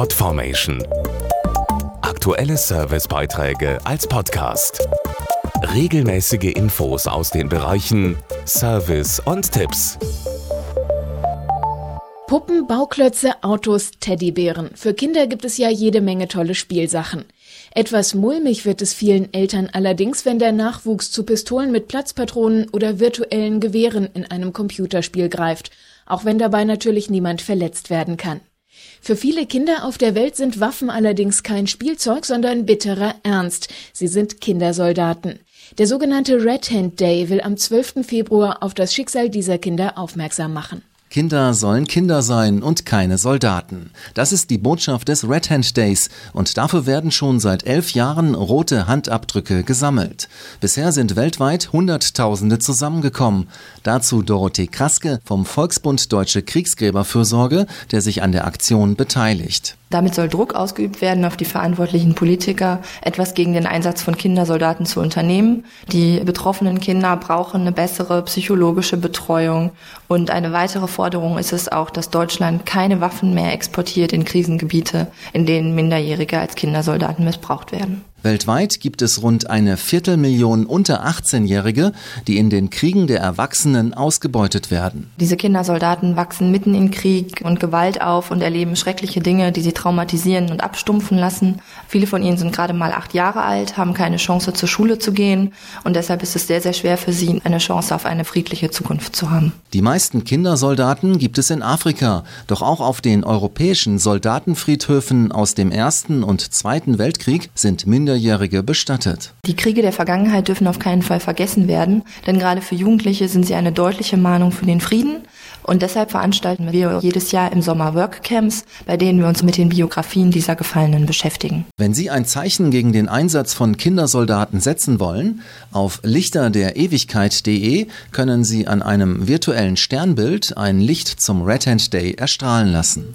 Podformation. Aktuelle Servicebeiträge als Podcast. Regelmäßige Infos aus den Bereichen Service und Tipps. Puppen, Bauklötze, Autos, Teddybären. Für Kinder gibt es ja jede Menge tolle Spielsachen. Etwas mulmig wird es vielen Eltern allerdings, wenn der Nachwuchs zu Pistolen mit Platzpatronen oder virtuellen Gewehren in einem Computerspiel greift, auch wenn dabei natürlich niemand verletzt werden kann. Für viele Kinder auf der Welt sind Waffen allerdings kein Spielzeug, sondern bitterer Ernst. Sie sind Kindersoldaten. Der sogenannte Red Hand Day will am 12. Februar auf das Schicksal dieser Kinder aufmerksam machen. Kinder sollen Kinder sein und keine Soldaten. Das ist die Botschaft des Red Hand Days und dafür werden schon seit elf Jahren rote Handabdrücke gesammelt. Bisher sind weltweit Hunderttausende zusammengekommen. Dazu Dorothee Kraske vom Volksbund Deutsche Kriegsgräberfürsorge, der sich an der Aktion beteiligt. Damit soll Druck ausgeübt werden auf die verantwortlichen Politiker, etwas gegen den Einsatz von Kindersoldaten zu unternehmen. Die betroffenen Kinder brauchen eine bessere psychologische Betreuung. Und eine weitere Forderung ist es auch, dass Deutschland keine Waffen mehr exportiert in Krisengebiete, in denen Minderjährige als Kindersoldaten missbraucht werden. Weltweit gibt es rund eine Viertelmillion unter 18-Jährige, die in den Kriegen der Erwachsenen ausgebeutet werden. Diese Kindersoldaten wachsen mitten in Krieg und Gewalt auf und erleben schreckliche Dinge, die sie traumatisieren und abstumpfen lassen. Viele von ihnen sind gerade mal acht Jahre alt, haben keine Chance zur Schule zu gehen und deshalb ist es sehr, sehr schwer für sie, eine Chance auf eine friedliche Zukunft zu haben. Die meisten Kindersoldaten gibt es in Afrika, doch auch auf den europäischen Soldatenfriedhöfen aus dem Ersten und Zweiten Weltkrieg sind mindestens Minderjährige bestattet. Die Kriege der Vergangenheit dürfen auf keinen Fall vergessen werden, denn gerade für Jugendliche sind sie eine deutliche Mahnung für den Frieden. Und deshalb veranstalten wir jedes Jahr im Sommer Workcamps, bei denen wir uns mit den Biografien dieser Gefallenen beschäftigen. Wenn Sie ein Zeichen gegen den Einsatz von Kindersoldaten setzen wollen, auf lichterderewigkeit.de können Sie an einem virtuellen Sternbild ein Licht zum Red Hand Day erstrahlen lassen